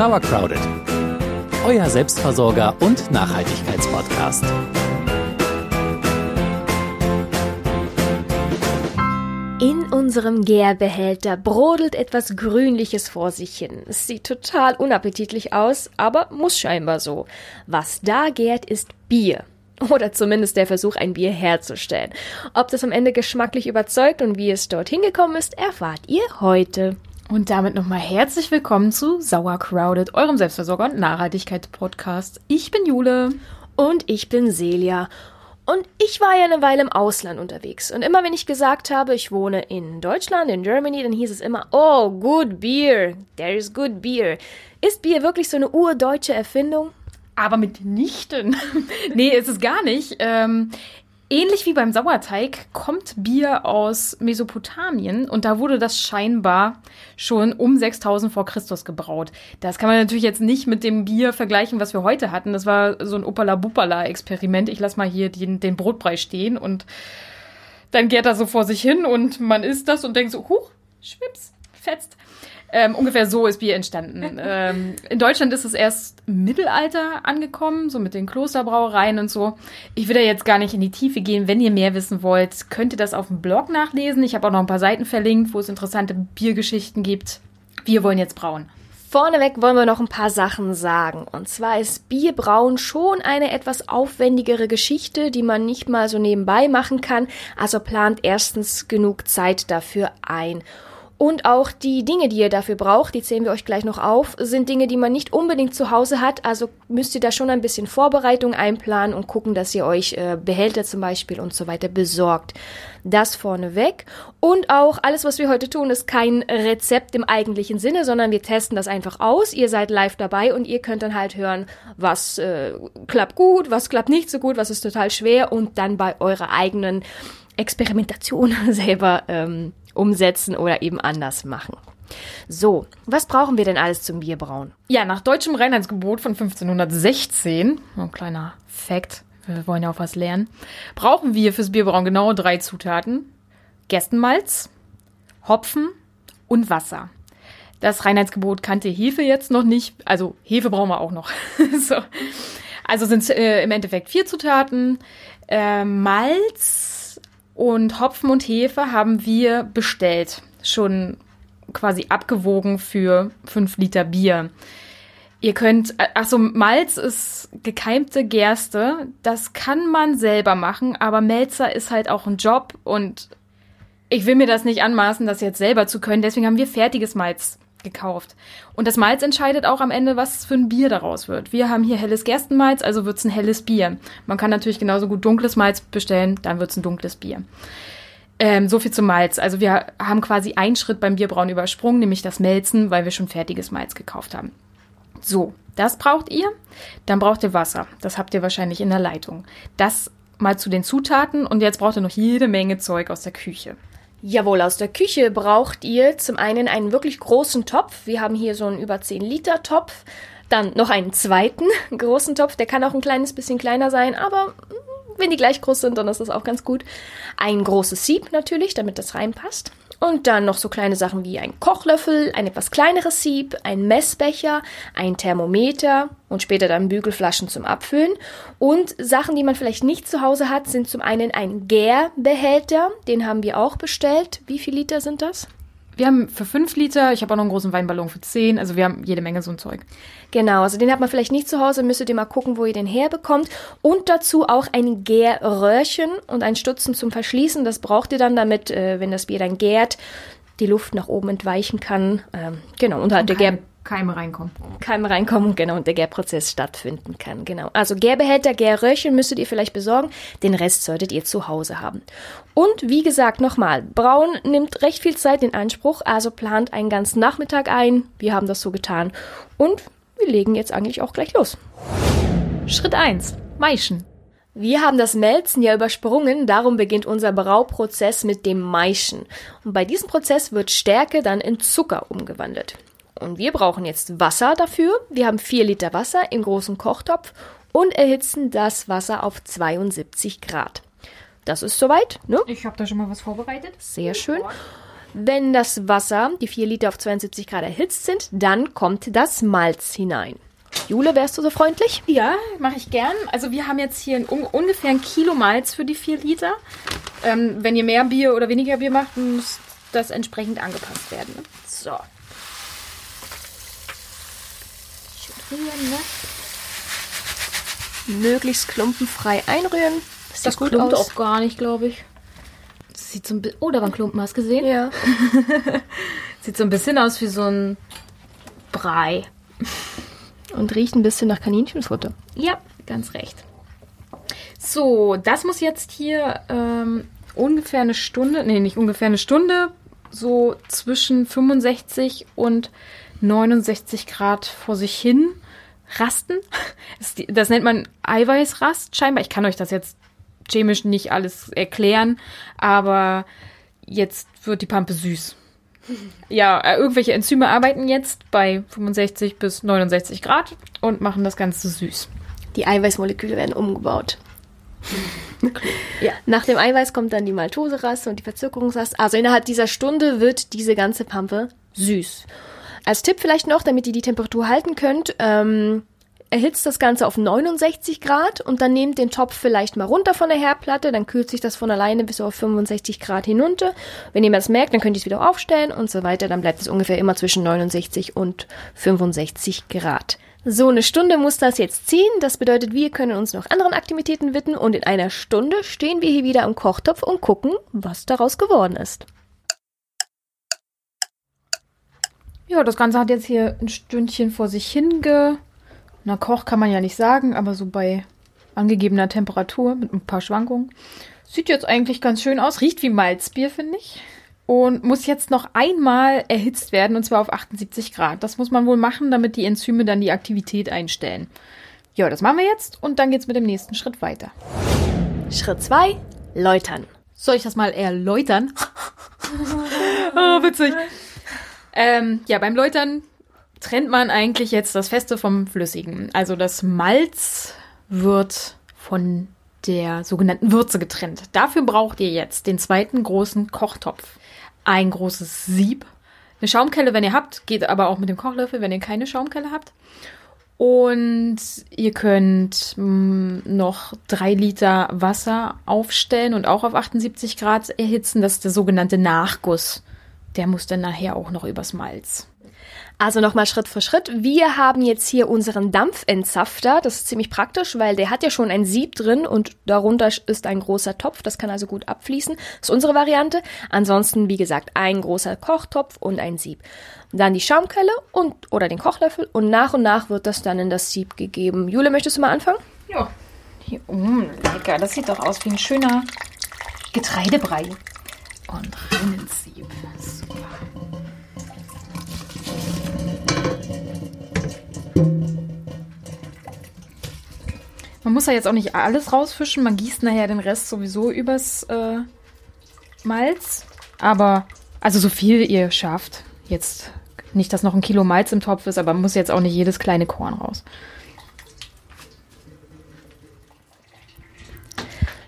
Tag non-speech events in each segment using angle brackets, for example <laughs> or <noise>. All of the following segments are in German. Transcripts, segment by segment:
Sauercrowded, euer Selbstversorger und Nachhaltigkeitspodcast. In unserem Gärbehälter brodelt etwas Grünliches vor sich hin. Es sieht total unappetitlich aus, aber muss scheinbar so. Was da gärt, ist Bier. Oder zumindest der Versuch, ein Bier herzustellen. Ob das am Ende geschmacklich überzeugt und wie es dorthin gekommen ist, erfahrt ihr heute. Und damit nochmal herzlich willkommen zu Sauercrowded, eurem Selbstversorger- und Nachhaltigkeitspodcast. Ich bin Jule. Und ich bin Celia. Und ich war ja eine Weile im Ausland unterwegs. Und immer wenn ich gesagt habe, ich wohne in Deutschland, in Germany, dann hieß es immer, oh, good beer. There is good beer. Ist Bier wirklich so eine urdeutsche Erfindung? Aber mitnichten. <laughs> nee, ist es gar nicht. Ähm, ähnlich wie beim Sauerteig kommt Bier aus Mesopotamien und da wurde das scheinbar schon um 6000 vor Christus gebraut. Das kann man natürlich jetzt nicht mit dem Bier vergleichen, was wir heute hatten. Das war so ein Opala-Bupala-Experiment. Ich lass mal hier den, den Brotbrei stehen und dann geht er so vor sich hin und man isst das und denkt so, huch, schwips, fetzt. Ähm, ungefähr so ist Bier entstanden. <laughs> ähm, in Deutschland ist es erst im Mittelalter angekommen, so mit den Klosterbrauereien und so. Ich will da jetzt gar nicht in die Tiefe gehen. Wenn ihr mehr wissen wollt, könnt ihr das auf dem Blog nachlesen. Ich habe auch noch ein paar Seiten verlinkt, wo es interessante Biergeschichten gibt. Wir wollen jetzt brauen. Vorneweg wollen wir noch ein paar Sachen sagen. Und zwar ist Bierbrauen schon eine etwas aufwendigere Geschichte, die man nicht mal so nebenbei machen kann. Also plant erstens genug Zeit dafür ein. Und auch die Dinge, die ihr dafür braucht, die zählen wir euch gleich noch auf, sind Dinge, die man nicht unbedingt zu Hause hat. Also müsst ihr da schon ein bisschen Vorbereitung einplanen und gucken, dass ihr euch äh, Behälter zum Beispiel und so weiter besorgt. Das vorneweg. Und auch alles, was wir heute tun, ist kein Rezept im eigentlichen Sinne, sondern wir testen das einfach aus. Ihr seid live dabei und ihr könnt dann halt hören, was äh, klappt gut, was klappt nicht so gut, was ist total schwer und dann bei eurer eigenen Experimentation <laughs> selber ähm, umsetzen oder eben anders machen. So, was brauchen wir denn alles zum Bierbrauen? Ja, nach deutschem Reinheitsgebot von 1516, ein kleiner Fakt, wir wollen ja auch was lernen, brauchen wir fürs Bierbrauen genau drei Zutaten. Gerstenmalz, Hopfen und Wasser. Das Reinheitsgebot kannte Hefe jetzt noch nicht, also Hefe brauchen wir auch noch. <laughs> so. Also sind es äh, im Endeffekt vier Zutaten. Äh, Malz und Hopfen und Hefe haben wir bestellt. Schon quasi abgewogen für fünf Liter Bier. Ihr könnt, achso, Malz ist gekeimte Gerste. Das kann man selber machen, aber Melzer ist halt auch ein Job und ich will mir das nicht anmaßen, das jetzt selber zu können. Deswegen haben wir fertiges Malz gekauft. Und das Malz entscheidet auch am Ende, was für ein Bier daraus wird. Wir haben hier helles Gerstenmalz, also wird's ein helles Bier. Man kann natürlich genauso gut dunkles Malz bestellen, dann wird's ein dunkles Bier. Ähm, so viel zum Malz. Also wir haben quasi einen Schritt beim Bierbrauen übersprungen, nämlich das Melzen, weil wir schon fertiges Malz gekauft haben. So, das braucht ihr. Dann braucht ihr Wasser. Das habt ihr wahrscheinlich in der Leitung. Das mal zu den Zutaten und jetzt braucht ihr noch jede Menge Zeug aus der Küche. Jawohl, aus der Küche braucht ihr zum einen einen wirklich großen Topf. Wir haben hier so einen über 10 Liter Topf. Dann noch einen zweiten <laughs> großen Topf. Der kann auch ein kleines bisschen kleiner sein, aber wenn die gleich groß sind, dann ist das auch ganz gut. Ein großes Sieb natürlich, damit das reinpasst. Und dann noch so kleine Sachen wie ein Kochlöffel, ein etwas kleineres Sieb, ein Messbecher, ein Thermometer und später dann Bügelflaschen zum Abfüllen. Und Sachen, die man vielleicht nicht zu Hause hat, sind zum einen ein Gärbehälter, den haben wir auch bestellt. Wie viel Liter sind das? Wir haben für fünf Liter, ich habe auch noch einen großen Weinballon für zehn, also wir haben jede Menge so ein Zeug. Genau, also den hat man vielleicht nicht zu Hause, müsstet ihr mal gucken, wo ihr den herbekommt. Und dazu auch ein Gärröhrchen und ein Stutzen zum Verschließen. Das braucht ihr dann, damit, äh, wenn das Bier dann gärt, die Luft nach oben entweichen kann. Ähm, genau, und halt der Gär Keime reinkommen. Keime reinkommen, genau, und der Gärprozess stattfinden kann, genau. Also Gärbehälter, Gärröhrchen müsstet ihr vielleicht besorgen, den Rest solltet ihr zu Hause haben. Und wie gesagt, nochmal, Brauen nimmt recht viel Zeit in Anspruch, also plant einen ganzen Nachmittag ein. Wir haben das so getan. Und wir legen jetzt eigentlich auch gleich los. Schritt 1. Maischen. Wir haben das Melzen ja übersprungen, darum beginnt unser Brauprozess mit dem Maischen. Und bei diesem Prozess wird Stärke dann in Zucker umgewandelt. Und wir brauchen jetzt Wasser dafür. Wir haben 4 Liter Wasser im großen Kochtopf und erhitzen das Wasser auf 72 Grad. Das ist soweit, ne? Ich habe da schon mal was vorbereitet. Sehr schön. Wenn das Wasser, die 4 Liter auf 72 Grad erhitzt sind, dann kommt das Malz hinein. Jule, wärst du so freundlich? Ja, mache ich gern. Also wir haben jetzt hier ein, un ungefähr ein Kilo Malz für die 4 Liter. Ähm, wenn ihr mehr Bier oder weniger Bier macht, muss das entsprechend angepasst werden. ne? So. Schön rühren, ne? Möglichst klumpenfrei einrühren. Sieht Das gut klumpt aus. auch gar nicht, glaube ich. Das sieht so ein bisschen... Oh, da war ein Klumpen, hast du gesehen? Ja. <laughs> Sieht so ein bisschen aus wie so ein Brei. Und riecht ein bisschen nach Kaninchenfutter. Ja, ganz recht. So, das muss jetzt hier ähm, ungefähr eine Stunde, nee, nicht ungefähr eine Stunde, so zwischen 65 und 69 Grad vor sich hin rasten. <laughs> Das, das nennt man Eiweißrast scheinbar. Ich kann euch das jetzt chemisch nicht alles erklären, aber jetzt wird die Pampe süß. <laughs> Ja, äh, irgendwelche Enzyme arbeiten jetzt bei 65 bis 69 Grad und machen das Ganze süß. Die Eiweißmoleküle werden umgebaut. <laughs> Ja. Nach dem Eiweiß kommt dann die Maltoseraste und die Verzögerungsraste. Also innerhalb dieser Stunde wird diese ganze Pampe süß. Als Tipp vielleicht noch, damit ihr die Temperatur halten könnt, ähm, erhitzt das Ganze auf 69 Grad und dann nehmt den Topf vielleicht mal runter von der Herdplatte, dann kühlt sich das von alleine bis auf 65 Grad hinunter. Wenn ihr das merkt, dann könnt ihr es wieder aufstellen und so weiter. Dann bleibt es ungefähr immer zwischen 69 und 65 Grad. So eine Stunde muss das jetzt ziehen. Das bedeutet, wir können uns noch anderen Aktivitäten widmen und in einer Stunde stehen wir hier wieder am Kochtopf und gucken, was daraus geworden ist. Ja, das Ganze hat jetzt hier ein Stündchen vor sich hinge. Na, Koch kann man ja nicht sagen, aber so bei angegebener Temperatur mit ein paar Schwankungen. Sieht jetzt eigentlich ganz schön aus. Riecht wie Malzbier, finde ich. Und muss jetzt noch einmal erhitzt werden, und zwar auf 78 Grad. Das muss man wohl machen, damit die Enzyme dann die Aktivität einstellen. Ja, das machen wir jetzt und dann geht's mit dem nächsten Schritt weiter. Schritt 2, läutern. Soll ich das mal erläutern? <laughs> oh, witzig. Ähm, ja, beim Läutern trennt man eigentlich jetzt das Feste vom Flüssigen. Also das Malz wird von der sogenannten Würze getrennt. Dafür braucht ihr jetzt den zweiten großen Kochtopf. Ein großes Sieb. Eine Schaumkelle, wenn ihr habt, geht aber auch mit dem Kochlöffel, wenn ihr keine Schaumkelle habt. Und ihr könnt mh, noch drei Liter Wasser aufstellen und auch auf 78 Grad erhitzen. Das ist der sogenannte Nachguss. Der muss dann nachher auch noch übers Malz. Also nochmal Schritt für Schritt. Wir haben jetzt hier unseren Dampfentsafter. Das ist ziemlich praktisch, weil der hat ja schon ein Sieb drin und darunter ist ein großer Topf. Das kann also gut abfließen. Das ist unsere Variante. Ansonsten, wie gesagt, ein großer Kochtopf und ein Sieb. Dann die Schaumkelle und oder den Kochlöffel und nach und nach wird das dann in das Sieb gegeben. Jule, möchtest du mal anfangen? Ja. Hier, mm, lecker. Das sieht doch aus wie ein schöner Getreidebrei. Und rein ins Sieb. Super. Man muss ja jetzt auch nicht alles rausfischen. Man gießt nachher den Rest sowieso übers äh, Malz. Aber, also so viel ihr schafft. Jetzt nicht, dass noch ein Kilo Malz im Topf ist, aber man muss jetzt auch nicht jedes kleine Korn raus.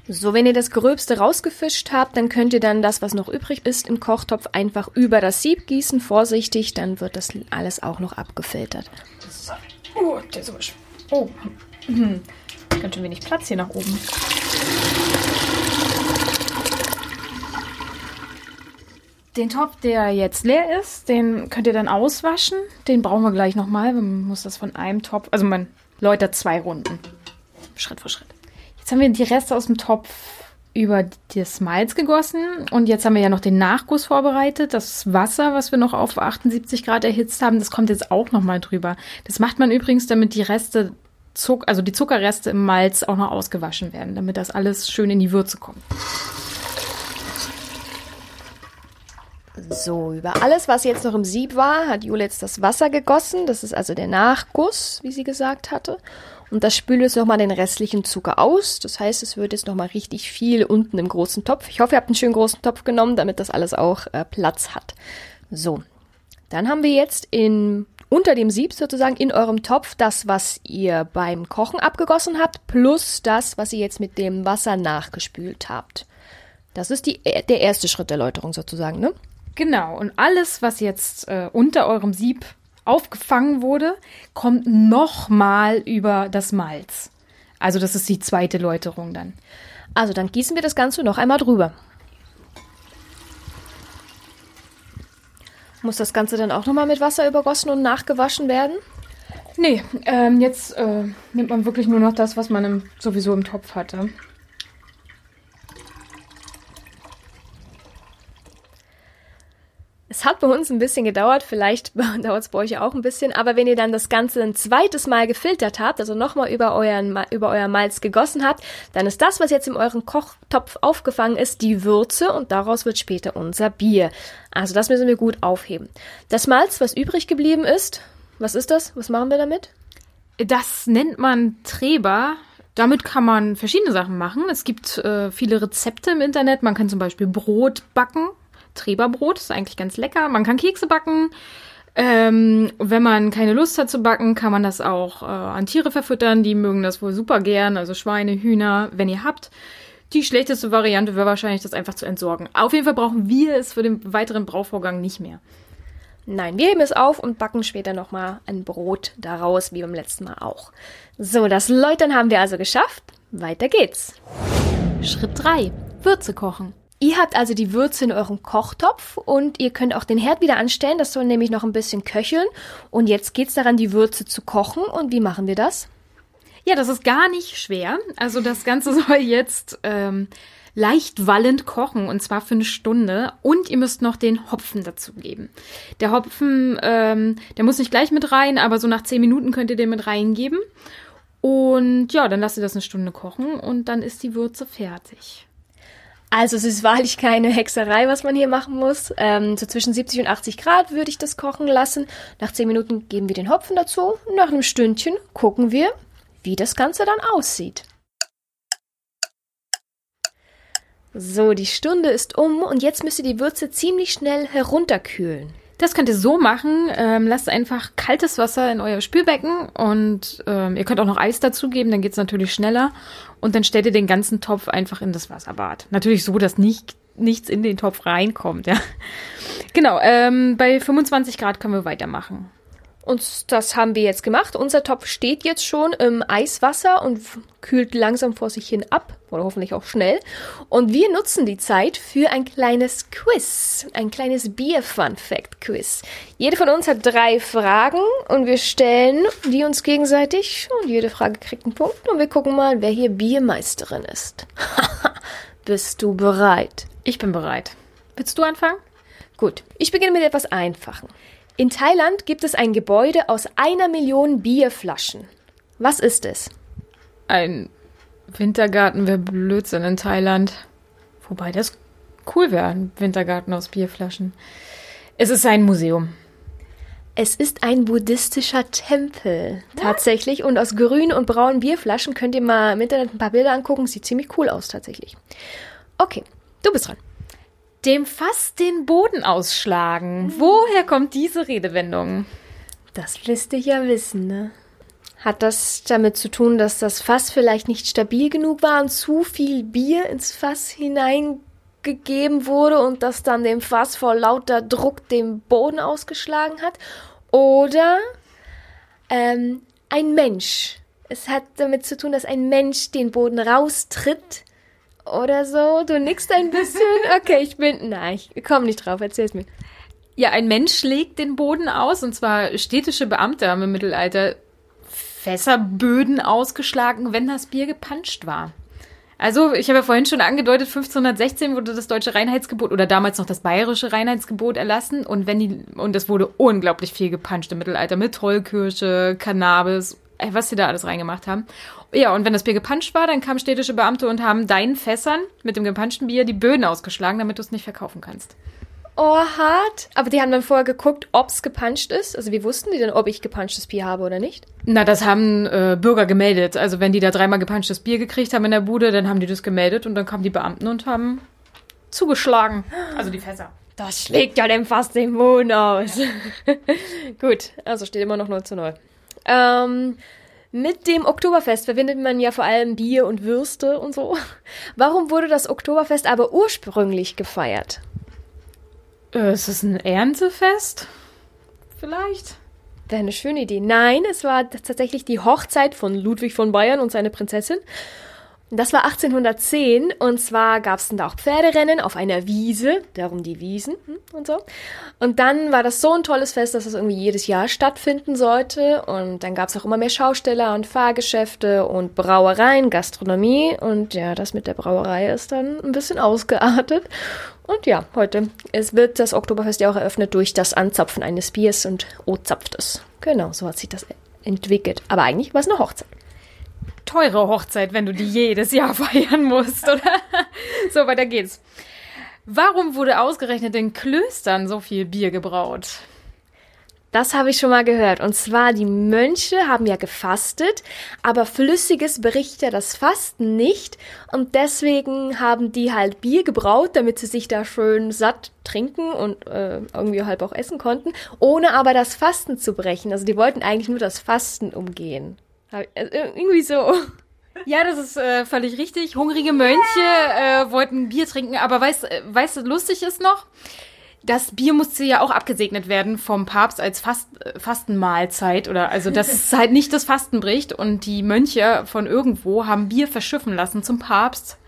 So, wenn ihr das Gröbste rausgefischt habt, dann könnt ihr dann das, was noch übrig ist, im Kochtopf einfach über das Sieb gießen. Vorsichtig, dann wird das alles auch noch abgefiltert. Oh, der ist aber sch- Oh. Mhm. Ganz schön wenig Platz hier nach oben. Den Topf, der jetzt leer ist, den könnt ihr dann auswaschen. Den brauchen wir gleich nochmal. Man muss das von einem Topf, also man läutert zwei Runden. Schritt für Schritt. Jetzt haben wir die Reste aus dem Topf über das Malz gegossen und jetzt haben wir ja noch den Nachguss vorbereitet. Das Wasser, was wir noch auf 78 Grad erhitzt haben, das kommt jetzt auch nochmal drüber. Das macht man übrigens, damit die Reste, Zuck also die Zuckerreste im Malz auch noch ausgewaschen werden, damit das alles schön in die Würze kommt. So, über alles, was jetzt noch im Sieb war, hat Jule jetzt das Wasser gegossen. Das ist also der Nachguss, wie sie gesagt hatte. Und das spült jetzt nochmal den restlichen Zucker aus. Das heißt, es wird jetzt nochmal richtig viel unten im großen Topf. Ich hoffe, ihr habt einen schönen großen Topf genommen, damit das alles auch äh, Platz hat. So, dann haben wir jetzt in, unter dem Sieb sozusagen in eurem Topf das, was ihr beim Kochen abgegossen habt, plus das, was ihr jetzt mit dem Wasser nachgespült habt. Das ist die, der erste Schritt der Läuterung sozusagen, ne? Genau, und alles, was jetzt äh, unter eurem Sieb aufgefangen wurde, kommt nochmal über das Malz. Also das ist die zweite Läuterung dann. Also dann gießen wir das Ganze noch einmal drüber. Muss das Ganze dann auch nochmal mit Wasser übergossen und nachgewaschen werden? Nee, ähm, jetzt äh, nimmt man wirklich nur noch das, was man im, sowieso im Topf hatte. Es hat bei uns ein bisschen gedauert, vielleicht <laughs> dauert es bei euch auch ein bisschen, aber wenn ihr dann das Ganze ein zweites Mal gefiltert habt, also nochmal über, euren, über euer Malz gegossen habt, dann ist das, was jetzt in euren Kochtopf aufgefangen ist, die Würze und daraus wird später unser Bier. Also das müssen wir gut aufheben. Das Malz, was übrig geblieben ist, was ist das? Was machen wir damit? Das nennt man Treber. Damit kann man verschiedene Sachen machen. Es gibt äh, viele Rezepte im Internet. Man kann zum Beispiel Brot backen Treberbrot, ist eigentlich ganz lecker. Man kann Kekse backen. Ähm, wenn man keine Lust hat zu backen, kann man das auch äh, an Tiere verfüttern. Die mögen das wohl super gern, also Schweine, Hühner, wenn ihr habt. Die schlechteste Variante wäre wahrscheinlich, das einfach zu entsorgen. Auf jeden Fall brauchen wir es für den weiteren Brauvorgang nicht mehr. Nein, wir heben es auf und backen später nochmal ein Brot daraus, wie beim letzten Mal auch. So, das Läutern haben wir also geschafft. Weiter geht's. Schritt 3. Würze kochen. Ihr habt also die Würze in eurem Kochtopf und ihr könnt auch den Herd wieder anstellen. Das soll nämlich noch ein bisschen köcheln. Und jetzt geht's daran, die Würze zu kochen. Und wie machen wir das? Ja, das ist gar nicht schwer. Also das Ganze <laughs> soll jetzt ähm, leicht wallend kochen und zwar für eine Stunde. Und ihr müsst noch den Hopfen dazugeben. Der Hopfen, ähm, der muss nicht gleich mit rein, aber so nach zehn Minuten könnt ihr den mit reingeben. Und ja, dann lasst ihr das eine Stunde kochen und dann ist die Würze fertig. Also es ist wahrlich keine Hexerei, was man hier machen muss. Ähm, so zwischen 70 und 80 Grad würde ich das kochen lassen. Nach 10 Minuten geben wir den Hopfen dazu. Nach einem Stündchen gucken wir, wie das Ganze dann aussieht. So, die Stunde ist um und jetzt müsste die Würze ziemlich schnell herunterkühlen. Das könnt ihr so machen. Ähm, lasst einfach kaltes Wasser in euer Spülbecken und ähm, ihr könnt auch noch Eis dazugeben, dann geht's natürlich schneller. Und dann stellt ihr den ganzen Topf einfach in das Wasserbad. Natürlich so, dass nicht, nichts in den Topf reinkommt, ja. Genau, ähm, bei 25 Grad können wir weitermachen. Und das haben wir jetzt gemacht. Unser Topf steht jetzt schon im Eiswasser und kühlt langsam vor sich hin ab. Oder hoffentlich auch schnell. Und wir nutzen die Zeit für ein kleines Quiz. Ein kleines Bier-Fun-Fact-Quiz. Jede von uns hat drei Fragen und wir stellen die uns gegenseitig. Und jede Frage kriegt einen Punkt. Und wir gucken mal, wer hier Biermeisterin ist. <laughs> Bist du bereit? Ich bin bereit. Willst du anfangen? Gut. Ich beginne mit etwas Einfachen. In Thailand gibt es ein Gebäude aus einer Million Bierflaschen. Was ist es? Ein Wintergarten wäre Blödsinn in Thailand. Wobei das cool wäre, ein Wintergarten aus Bierflaschen. Es ist ein Museum. Es ist ein buddhistischer Tempel, tatsächlich. Und aus grünen und braunen Bierflaschen könnt ihr mal im Internet ein paar Bilder angucken. Sieht ziemlich cool aus, tatsächlich. Okay, du bist dran dem Fass den Boden ausschlagen. Woher kommt diese Redewendung? Das lässt dich ja wissen, ne? Hat das damit zu tun, dass das Fass vielleicht nicht stabil genug war und zu viel Bier ins Fass hineingegeben wurde und das dann dem Fass vor lauter Druck den Boden ausgeschlagen hat? Oder ähm, ein Mensch. Es hat damit zu tun, dass ein Mensch den Boden raustritt oder so. Du nickst ein bisschen. <laughs> Okay, ich bin. Nein, ich komme nicht drauf. Erzähl's mir. Ja, ein Mensch schlägt den Boden aus, und zwar städtische Beamte haben im Mittelalter Fässerböden ausgeschlagen, wenn das Bier gepanscht war. Also, ich habe ja vorhin schon angedeutet, 1516 wurde das deutsche Reinheitsgebot oder damals noch das bayerische Reinheitsgebot erlassen und wenn die, und es wurde unglaublich viel gepanscht im Mittelalter mit Tollkirsche, Cannabis, was sie da alles reingemacht haben. Ja, und wenn das Bier gepanscht war, dann kamen städtische Beamte und haben deinen Fässern mit dem gepanschten Bier die Böden ausgeschlagen, damit du es nicht verkaufen kannst. Oh, hart. Aber die haben dann vorher geguckt, ob es gepanscht ist. Also wie wussten die denn, ob ich gepanschtes Bier habe oder nicht? Na, das haben äh, Bürger gemeldet. Also wenn die da dreimal gepanschtes Bier gekriegt haben in der Bude, dann haben die das gemeldet und dann kamen die Beamten und haben zugeschlagen. Also die Fässer. Das schlägt ja dem fast den Mond aus. <laughs> Gut, also steht immer noch 0 zu 0. Ähm, mit dem Oktoberfest verbindet man ja vor allem Bier und Würste und so. Warum wurde das Oktoberfest aber ursprünglich gefeiert? Äh, ist es ein Erntefest? Vielleicht? Wäre eine schöne Idee. Nein, es war tatsächlich die Hochzeit von Ludwig von Bayern und seiner Prinzessin. Das war 1810 und zwar gab es dann da auch Pferderennen auf einer Wiese, darum die Wiesen hm, und so. Und dann war das so ein tolles Fest, dass es irgendwie jedes Jahr stattfinden sollte. Und dann gab es auch immer mehr Schausteller und Fahrgeschäfte und Brauereien, Gastronomie. Und ja, das mit der Brauerei ist dann ein bisschen ausgeartet. Und ja, heute es wird das Oktoberfest ja auch eröffnet durch das Anzapfen eines Biers und O zapft. Genau, so hat sich das entwickelt. Aber eigentlich war es eine Hochzeit teure Hochzeit, wenn du die jedes Jahr <laughs> feiern musst, oder? so, weiter geht's. Warum wurde ausgerechnet in Klöstern so viel Bier gebraut? Das habe ich schon mal gehört. Und zwar, die Mönche haben ja gefastet, aber Flüssiges berichtet ja das Fasten nicht. Und deswegen haben die halt Bier gebraut, damit sie sich da schön satt trinken und äh, irgendwie halb auch essen konnten, ohne aber das Fasten zu brechen. Also die wollten eigentlich nur das Fasten umgehen. Also irgendwie so. <laughs> Ja, das ist äh, völlig richtig. Hungrige Mönche äh, wollten Bier trinken, aber weißt, äh, weißt du, lustig ist noch, das Bier musste ja auch abgesegnet werden vom Papst als Fast, äh, Fastenmahlzeit oder also dass <laughs> es halt nicht das Fasten bricht und die Mönche von irgendwo haben Bier verschiffen lassen zum Papst.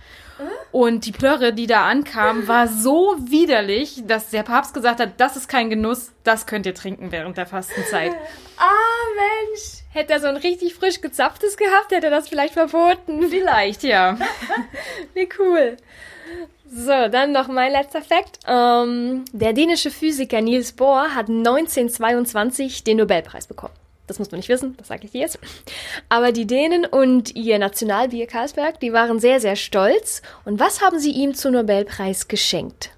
Und die Plörre, die da ankam, war <laughs> so widerlich, dass der Papst gesagt hat, das ist kein Genuss, das könnt ihr trinken während der Fastenzeit. Ah, Mensch! Hätte er so ein richtig frisch gezapftes gehabt, hätte er das vielleicht verboten. Vielleicht, ja. <laughs> Wie cool. So, dann noch mein letzter Fakt. Ähm, der dänische Physiker Niels Bohr hat 1922 den Nobelpreis bekommen. Das muss man nicht wissen, das sage ich dir jetzt. Aber die Dänen und ihr Nationalbier Karlsberg, die waren sehr, sehr stolz. Und was haben sie ihm zum Nobelpreis geschenkt?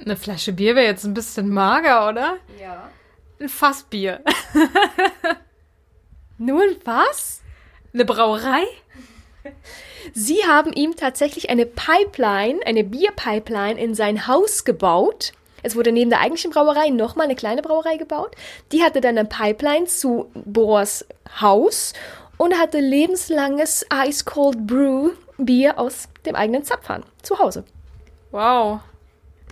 Eine Flasche Bier wäre jetzt ein bisschen mager, oder? Ja. Ein Fassbier. <laughs> Nur ein Fass? Eine Brauerei? Sie haben ihm tatsächlich eine Pipeline, eine Bierpipeline in sein Haus gebaut. Es wurde neben der eigentlichen Brauerei nochmal eine kleine Brauerei gebaut. Die hatte dann eine Pipeline zu Bohrs Haus und hatte lebenslanges Ice Cold Brew Bier aus dem eigenen Zapfhahn zu Hause. Wow.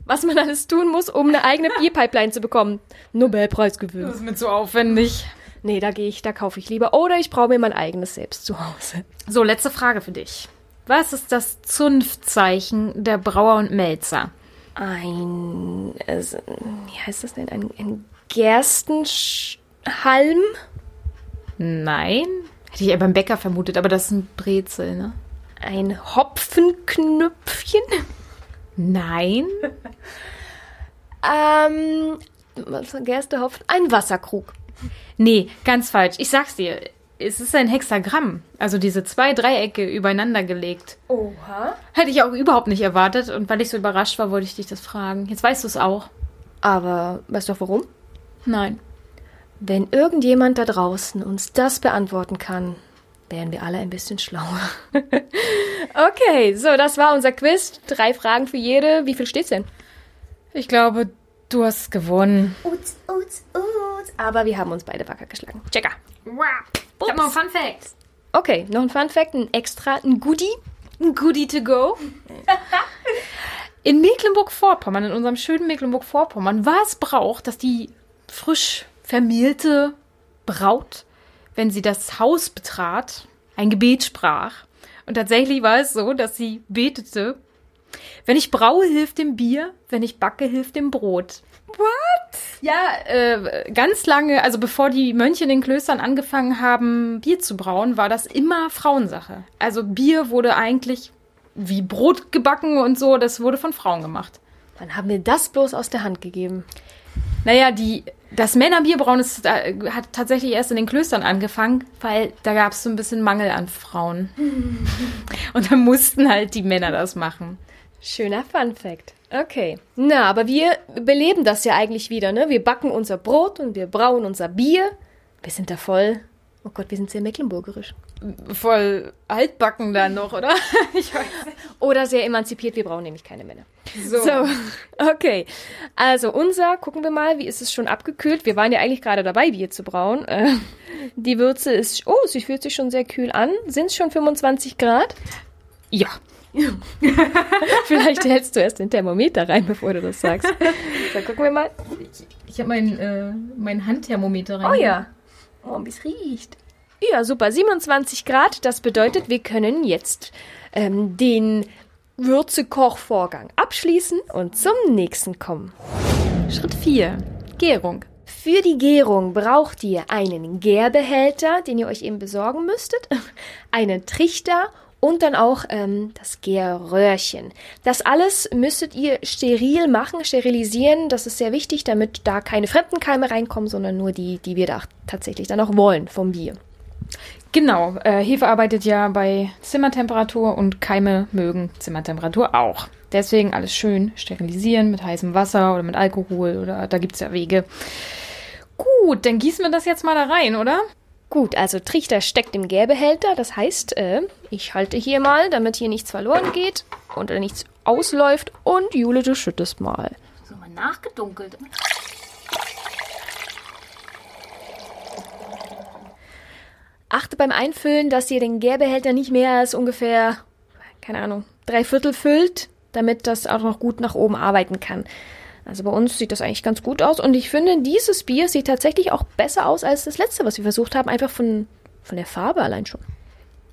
Was man alles tun muss, um eine eigene <laughs> Bierpipeline zu bekommen. Nobelpreis gewinnen. Das ist mir zu aufwendig nee, da gehe ich, da kaufe ich lieber. Oder ich brauche mir mein eigenes selbst zu Hause. So, letzte Frage für dich. Was ist das Zunftzeichen der Brauer und Melzer? Ein, also, wie heißt das denn? Ein, ein Gerstenhalm? Nein. Hätte ich ja beim Bäcker vermutet, aber das ist ein Brezel, ne? Ein Hopfenknüpfchen? Nein. <laughs> ähm, Gerste, Hopfen, ein Wasserkrug. Nee, ganz falsch. Ich sag's dir. Es ist ein Hexagramm. Also diese zwei Dreiecke übereinander gelegt. Oha. Hätte ich auch überhaupt nicht erwartet. Und weil ich so überrascht war, wollte ich dich das fragen. Jetzt weißt du es auch. Aber weißt du auch warum? Nein. Wenn irgendjemand da draußen uns das beantworten kann, wären wir alle ein bisschen schlauer. <laughs> okay, so, das war unser Quiz. Drei Fragen für jede. Wie viel steht's denn? Ich glaube, du hast gewonnen. Uts, uts, uts. Aber wir haben uns beide wacker geschlagen. Checker. Ich hab noch ein Fun Fact. Okay, noch ein Fun Fact, ein extra, ein Goodie. Ein Goodie to go. <laughs> in Mecklenburg-Vorpommern, in unserem schönen Mecklenburg-Vorpommern, war es Brauch, dass die frisch vermählte Braut, wenn sie das Haus betrat, ein Gebet sprach. Und tatsächlich war es so, dass sie betete, wenn ich braue, hilft dem Bier, wenn ich backe, hilft dem Brot. What? Ja, äh, ganz lange, also bevor die Mönche in den Klöstern angefangen haben, Bier zu brauen, war das immer Frauensache. Also Bier wurde eigentlich wie Brot gebacken und so, das wurde von Frauen gemacht. Wann haben wir das bloß aus der Hand gegeben? Naja, die, das Männerbierbrauen ist, äh, hat tatsächlich erst in den Klöstern angefangen, weil da gab es so ein bisschen Mangel an Frauen. <laughs> und dann mussten halt die Männer das machen. Schöner Fun Fact. Okay. Na, aber wir beleben das ja eigentlich wieder, ne? Wir backen unser Brot und wir brauen unser Bier. Wir sind da voll. Oh Gott, wir sind sehr mecklenburgerisch. Voll altbacken dann noch, oder? <laughs> ich weiß nicht. Oder sehr emanzipiert, wir brauchen nämlich keine Männer. So. so. <laughs> Okay. Also unser, gucken wir mal, wie ist es schon abgekühlt? Wir waren ja eigentlich gerade dabei, Bier zu brauen. Äh, die Würze ist, oh, sie fühlt sich schon sehr kühl an. Sind es schon 25 Grad? Ja. <laughs> Vielleicht hältst du erst den Thermometer rein, bevor du das sagst. So, gucken wir mal. Ich habe mein, äh, mein Handthermometer rein. Oh ja. Oh, wie es riecht. Ja, super. 27 Grad. Das bedeutet, wir können jetzt ähm, den Würzekochvorgang abschließen und zum nächsten kommen. Schritt 4. Gärung. Für die Gärung braucht ihr einen Gärbehälter, den ihr euch eben besorgen müsstet, <laughs> einen Trichter und dann auch ähm, das Gärröhrchen. Das alles müsstet ihr steril machen, sterilisieren. Das ist sehr wichtig, damit da keine fremden Keime reinkommen, sondern nur die, die wir da tatsächlich dann auch wollen vom Bier. Genau, äh, Hefe arbeitet ja bei Zimmertemperatur und Keime mögen Zimmertemperatur auch. Deswegen alles schön sterilisieren mit heißem Wasser oder mit Alkohol oder da gibt es ja Wege. Gut, dann gießen wir das jetzt mal da rein, oder? Gut, also Trichter steckt im Gärbehälter. Das heißt, äh, ich halte hier mal, damit hier nichts verloren geht und äh, nichts ausläuft. Und Jule, du schüttest mal. So mal nachgedunkelt. Achte beim Einfüllen, dass ihr den Gärbehälter nicht mehr als ungefähr, keine Ahnung, drei Viertel füllt, damit das auch noch gut nach oben arbeiten kann. Also bei uns sieht das eigentlich ganz gut aus und ich finde, dieses Bier sieht tatsächlich auch besser aus als das letzte, was wir versucht haben, einfach von, von der Farbe allein schon.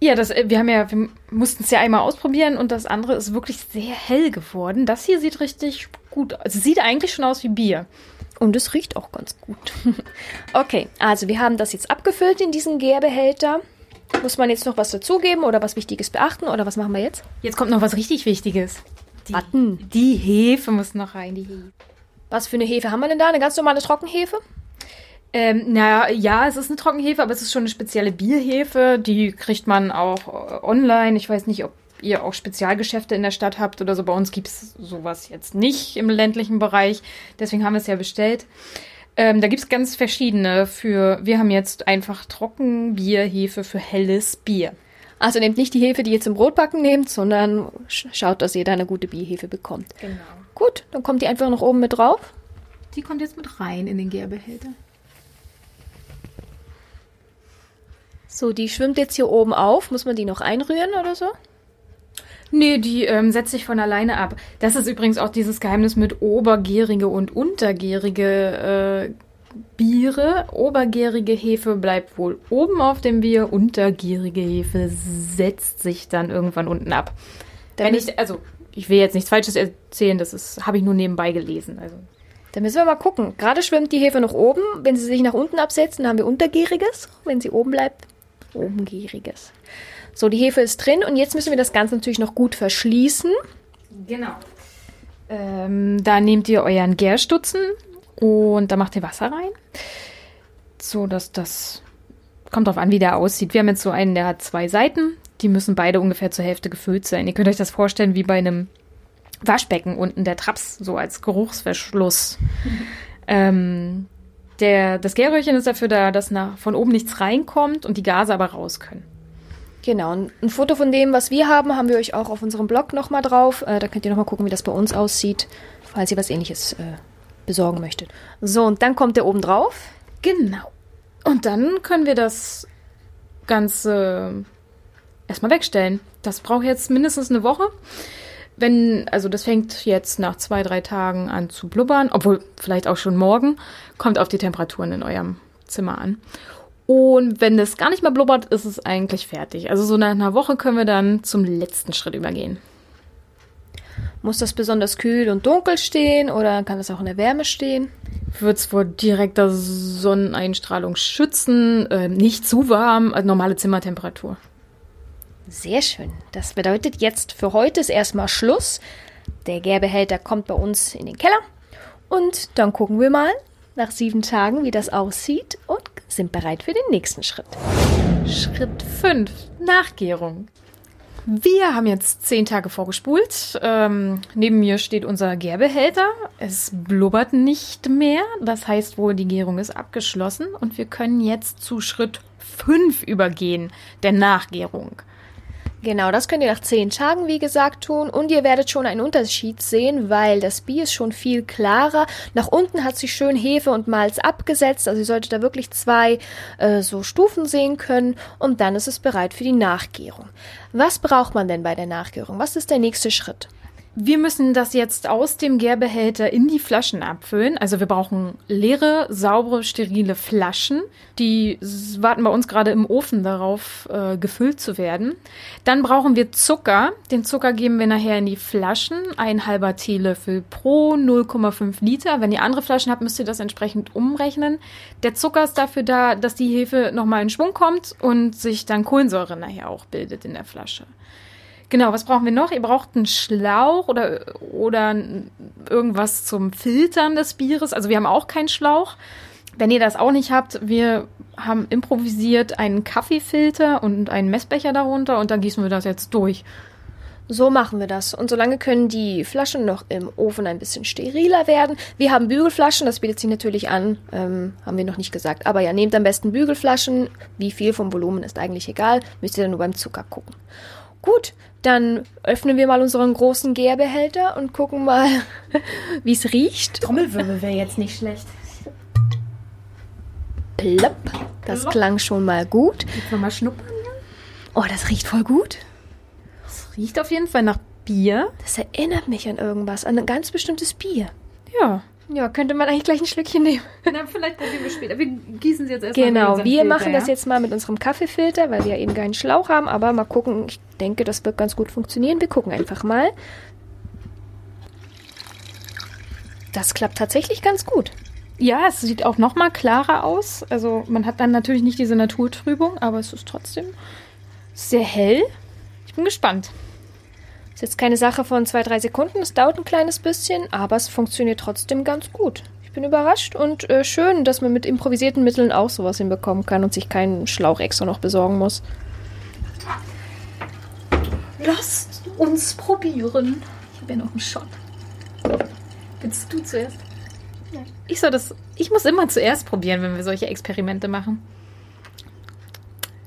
Ja, das, äh, wir haben ja, wir mussten es ja einmal ausprobieren und das andere ist wirklich sehr hell geworden. Das hier sieht richtig gut, also sieht eigentlich schon aus wie Bier. Und es riecht auch ganz gut. <laughs> okay, also wir haben das jetzt abgefüllt in diesen Gärbehälter. Muss man jetzt noch was dazugeben oder was Wichtiges beachten oder was machen wir jetzt? Jetzt kommt noch was richtig Wichtiges. Die, Warten. die Hefe muss noch rein, die Hefe. Was für eine Hefe haben wir denn da? Eine ganz normale Trockenhefe? Ähm, naja, ja, es ist eine Trockenhefe, aber es ist schon eine spezielle Bierhefe. Die kriegt man auch äh, online. Ich weiß nicht, ob ihr auch Spezialgeschäfte in der Stadt habt oder so. Bei uns gibt's sowas jetzt nicht im ländlichen Bereich. Deswegen haben wir es ja bestellt. Ähm, da gibt's ganz verschiedene für, wir haben jetzt einfach Trockenbierhefe für helles Bier. Also nehmt nicht die Hefe, die ihr zum Brotbacken nehmt, sondern sch- schaut, dass ihr da eine gute Bierhefe bekommt. Genau. Gut, dann kommt die einfach noch oben mit drauf. Die kommt jetzt mit rein in den Gärbehälter. So, die schwimmt jetzt hier oben auf. Muss man die noch einrühren oder so? Nee, die ähm, setzt sich von alleine ab. Das ist übrigens auch dieses Geheimnis mit obergärige und untergärige äh, Biere. Obergärige Hefe bleibt wohl oben auf dem Bier, untergärige Hefe setzt sich dann irgendwann unten ab. Wenn müssen- ich, also, ich will jetzt nichts Falsches erzählen, das habe ich nur nebenbei gelesen. Also. Dann müssen wir mal gucken. Gerade schwimmt die Hefe noch oben. Wenn sie sich nach unten absetzt, dann haben wir untergäriges. Wenn sie oben bleibt, obengäriges. So, die Hefe ist drin und jetzt müssen wir das Ganze natürlich noch gut verschließen. Genau. Ähm, da nehmt ihr euren Gärstutzen und da macht ihr Wasser rein. So, dass das kommt drauf an, wie der aussieht. Wir haben jetzt so einen, der hat zwei Seiten. Die müssen beide ungefähr zur Hälfte gefüllt sein. Ihr könnt euch das vorstellen wie bei einem Waschbecken unten der Traps, so als Geruchsverschluss. <laughs> ähm, der, das Gärröhrchen ist dafür da, dass nach, von oben nichts reinkommt und die Gase aber raus können. Genau, ein ein Foto von dem, was wir haben, haben wir euch auch auf unserem Blog nochmal drauf. Äh, da könnt ihr nochmal gucken, wie das bei uns aussieht, falls ihr was ähnliches äh, besorgen möchtet. So, und dann kommt der oben drauf. Genau. Und dann können wir das Ganze erstmal wegstellen. Das braucht jetzt mindestens eine Woche. Wenn, also das fängt jetzt nach zwei, drei Tagen an zu blubbern, obwohl vielleicht auch schon morgen, kommt auf die Temperaturen in eurem Zimmer an. Und wenn es gar nicht mehr blubbert, ist es eigentlich fertig. Also so nach einer Woche können wir dann zum letzten Schritt übergehen. Muss das besonders kühl und dunkel stehen oder kann das auch in der Wärme stehen? Wird es vor direkter Sonneneinstrahlung schützen, ähm, nicht zu warm, also normale Zimmertemperatur. Sehr schön. Das bedeutet jetzt für heute ist erstmal Schluss. Der Gärbehälter kommt bei uns in den Keller. Und dann gucken wir mal nach sieben Tagen, wie das aussieht und sind bereit für den nächsten Schritt. Schritt 5. Nachgärung. Wir haben jetzt zehn Tage vorgespult. Ähm, neben mir steht unser Gärbehälter. Es blubbert nicht mehr. Das heißt wohl, die Gärung ist abgeschlossen und wir können jetzt zu Schritt 5 übergehen, der Nachgärung. Genau, das könnt ihr nach zehn Tagen, wie gesagt, tun. Und ihr werdet schon einen Unterschied sehen, weil das Bier ist schon viel klarer. Nach unten hat sich schön Hefe und Malz abgesetzt. Also ihr solltet da wirklich zwei äh, so Stufen sehen können. Und dann ist es bereit für die Nachgärung. Was braucht man denn bei der Nachgärung? Was ist der nächste Schritt? Wir müssen das jetzt aus dem Gärbehälter in die Flaschen abfüllen. Also wir brauchen leere, saubere, sterile Flaschen. Die warten bei uns gerade im Ofen darauf, äh, gefüllt zu werden. Dann brauchen wir Zucker. Den Zucker geben wir nachher in die Flaschen. Ein halber Teelöffel pro 0,5 Liter. Wenn ihr andere Flaschen habt, müsst ihr das entsprechend umrechnen. Der Zucker ist dafür da, dass die Hefe nochmal in Schwung kommt und sich dann Kohlensäure nachher auch bildet in der Flasche. Genau, was brauchen wir noch? Ihr braucht einen Schlauch oder, oder irgendwas zum Filtern des Bieres. Also wir haben auch keinen Schlauch. Wenn ihr das auch nicht habt, wir haben improvisiert einen Kaffeefilter und einen Messbecher darunter und dann gießen wir das jetzt durch. So machen wir das. Und solange können die Flaschen noch im Ofen ein bisschen steriler werden. Wir haben Bügelflaschen, das bietet sich natürlich an, ähm, haben wir noch nicht gesagt. Aber ja, nehmt am besten Bügelflaschen. Wie viel vom Volumen ist eigentlich egal. Müsst ihr dann nur beim Zucker gucken. Gut, dann öffnen wir mal unseren großen Gärbehälter und gucken mal, <laughs> wie es riecht. Trommelwirbel wäre jetzt nicht schlecht. Plopp. Das Plopp. klang schon mal gut. Jetzt nochmal schnuppern. Oh, das riecht voll gut. Es riecht auf jeden Fall nach Bier. Das erinnert mich an irgendwas, an ein ganz bestimmtes Bier. Ja. Ja, könnte man eigentlich gleich ein Schlückchen nehmen. <laughs> Na, vielleicht probieren wir später. Wir gießen sie jetzt erstmal Genau, wir machen das jetzt mal mit unserem Kaffeefilter, weil wir ja eben keinen Schlauch haben, aber mal gucken. Ich denke, das wird ganz gut funktionieren. Wir gucken einfach mal. Das klappt tatsächlich ganz gut. Ja, es sieht auch noch mal klarer aus. Also man hat dann natürlich nicht diese Naturtrübung, aber es ist trotzdem sehr hell. Ich bin gespannt. Ist jetzt keine Sache von zwei, drei Sekunden. Es dauert ein kleines bisschen, aber es funktioniert trotzdem ganz gut. Ich bin überrascht und äh, schön, dass man mit improvisierten Mitteln auch sowas hinbekommen kann und sich keinen Schlauch extra noch besorgen muss. Lasst uns probieren. Ich habe ja noch einen Shot. Willst du zuerst? Ich soll das. Ich muss immer zuerst probieren, wenn wir solche Experimente machen.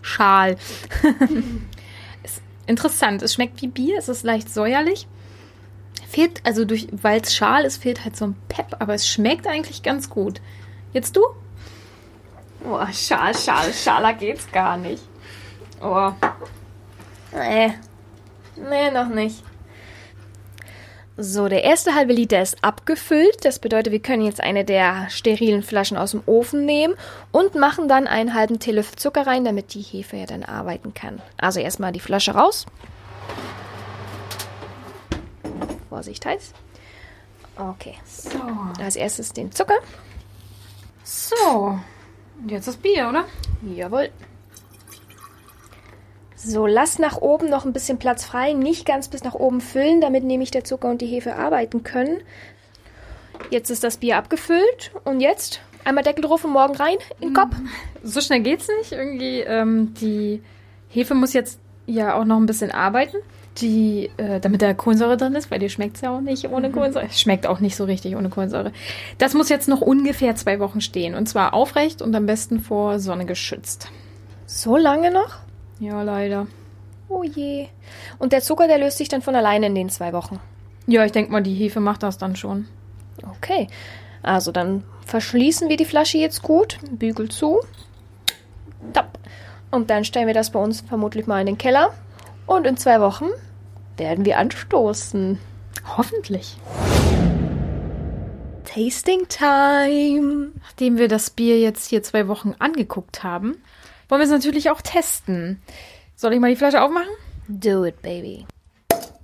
Schal. <laughs> ist interessant. Es schmeckt wie Bier. Es ist leicht säuerlich. Fehlt, also durch, weil es Schal ist, fehlt halt so ein Pep, aber es schmeckt eigentlich ganz gut. Jetzt du? Oh, schal, schal, schaler geht's gar nicht. Oh. Nee. Nee, noch nicht. So, der erste halbe Liter ist abgefüllt. Das bedeutet, wir können jetzt eine der sterilen Flaschen aus dem Ofen nehmen und machen dann einen halben Teelöffel Zucker rein, damit die Hefe ja dann arbeiten kann. Also erstmal die Flasche raus. Vorsicht heiß. Okay. So. Als erstes den Zucker. So. Und jetzt das Bier, oder? Jawohl. So, lass nach oben noch ein bisschen Platz frei. Nicht ganz bis nach oben füllen, damit nämlich der Zucker und die Hefe arbeiten können. Jetzt ist das Bier abgefüllt. Und jetzt einmal Deckel drauf und morgen rein in den Kopf. So schnell geht's nicht. Irgendwie, ähm, die Hefe muss jetzt ja auch noch ein bisschen arbeiten. Die, äh, damit da Kohlensäure drin ist, weil dir schmeckt's ja auch nicht ohne Kohlensäure. Es schmeckt auch nicht so richtig ohne Kohlensäure. Das muss jetzt noch ungefähr zwei Wochen stehen. Und zwar aufrecht und am besten vor Sonne geschützt. So lange noch? Ja, leider. Oh je. Und der Zucker, der löst sich dann von alleine in den zwei Wochen. Ja, ich denke mal, die Hefe macht das dann schon. Okay. Also dann verschließen wir die Flasche jetzt gut. Bügel zu. Top. Und dann stellen wir das bei uns vermutlich mal in den Keller. Und in zwei Wochen werden wir anstoßen. Hoffentlich. Tasting Time. Nachdem wir das Bier jetzt hier zwei Wochen angeguckt haben, wollen wir es natürlich auch testen. Soll ich mal die Flasche aufmachen? Do it, baby.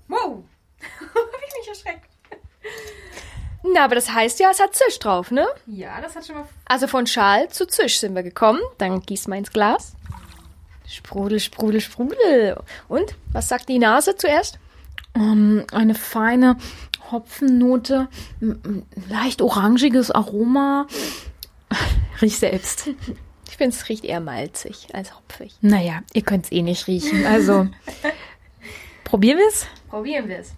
Wow. <laughs> Hab ich mich erschreckt. Na, aber das heißt ja, es hat Zisch drauf, ne? Ja, das hat schon mal. Also von Schal zu Zisch sind wir gekommen. Dann gieß mal ins Glas. Sprudel, sprudel, sprudel. Und? Was sagt die Nase zuerst? Ähm, eine feine Hopfennote, leicht orangiges Aroma. <laughs> Riech selbst. Ich finde, es riecht eher malzig als hopfig. Naja, ihr könnt es eh nicht riechen. Also <laughs> probieren wir es. Probieren wir es.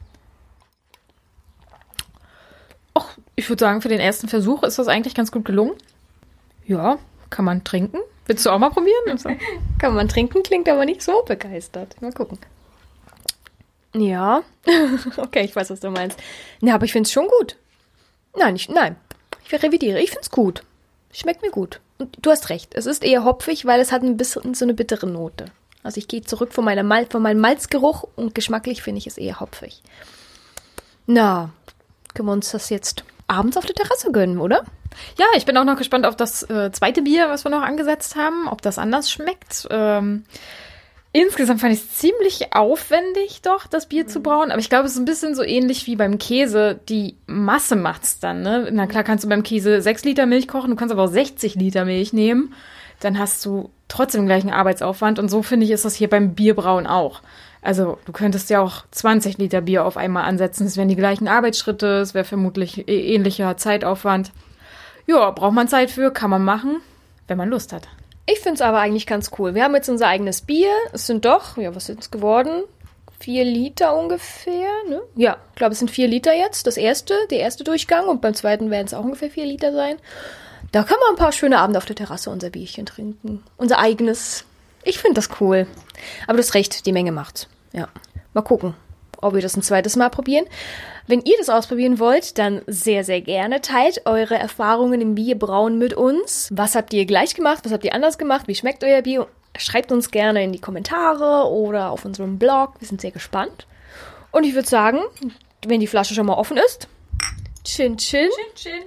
Och, ich würde sagen, für den ersten Versuch ist das eigentlich ganz gut gelungen. Ja, kann man trinken. Willst du auch mal probieren? Also, <laughs> Kann man trinken, klingt aber nicht so begeistert. Mal gucken. Ja. <laughs> okay, ich weiß, was du meinst. Na, aber ich find's schon gut. Nein, ich, nein. Ich revidiere. Ich find's gut. Schmeckt mir gut. Und du hast recht. Es ist eher hopfig, weil es hat ein bisschen so eine bittere Note. Also ich gehe zurück von, meiner Mal von meinem Malzgeruch und geschmacklich finde ich es eher hopfig. Na, können wir uns das jetzt abends auf der Terrasse gönnen, oder? Ja, ich bin auch noch gespannt auf das äh, zweite Bier, was wir noch angesetzt haben, ob das anders schmeckt. Ähm, insgesamt fand ich es ziemlich aufwendig, doch, das Bier zu brauen. Aber ich glaube, es ist ein bisschen so ähnlich wie beim Käse. Die Masse macht's dann, ne? Na klar kannst du beim Käse 6 Liter Milch kochen, du kannst aber auch 60 Liter Milch nehmen. Dann hast du trotzdem gleichen Arbeitsaufwand. Und so finde ich, ist das hier beim Bierbrauen auch. Also du könntest ja auch 20 Liter Bier auf einmal ansetzen. Es wären die gleichen Arbeitsschritte, es wäre vermutlich ähnlicher Zeitaufwand. Ja, braucht man Zeit für, kann man machen, wenn man Lust hat. Ich finde es aber eigentlich ganz cool. Wir haben jetzt unser eigenes Bier. Es sind doch, ja, was sind es geworden? Vier Liter ungefähr, ne? Ja, ich glaube, es sind vier Liter jetzt. Das erste, der erste Durchgang. Und beim zweiten werden es auch ungefähr vier Liter sein. Da können wir ein paar schöne Abende auf der Terrasse unser Bierchen trinken. Unser eigenes. Ich finde das cool. Aber du hast recht, die Menge macht's. Ja. Mal gucken, ob wir das ein zweites Mal probieren. Wenn ihr das ausprobieren wollt, dann sehr, sehr gerne. Teilt eure Erfahrungen im Bierbrauen mit uns. Was habt ihr gleich gemacht? Was habt ihr anders gemacht? Wie schmeckt euer Bier? Schreibt uns gerne in die Kommentare oder auf unserem Blog. Wir sind sehr gespannt. Und ich würde sagen, wenn die Flasche schon mal offen ist, chin chin. Chin, chin.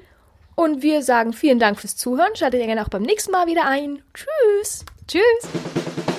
Und wir sagen vielen Dank fürs Zuhören. Schaltet ihr gerne auch beim nächsten Mal wieder ein. Tschüss. Tschüss.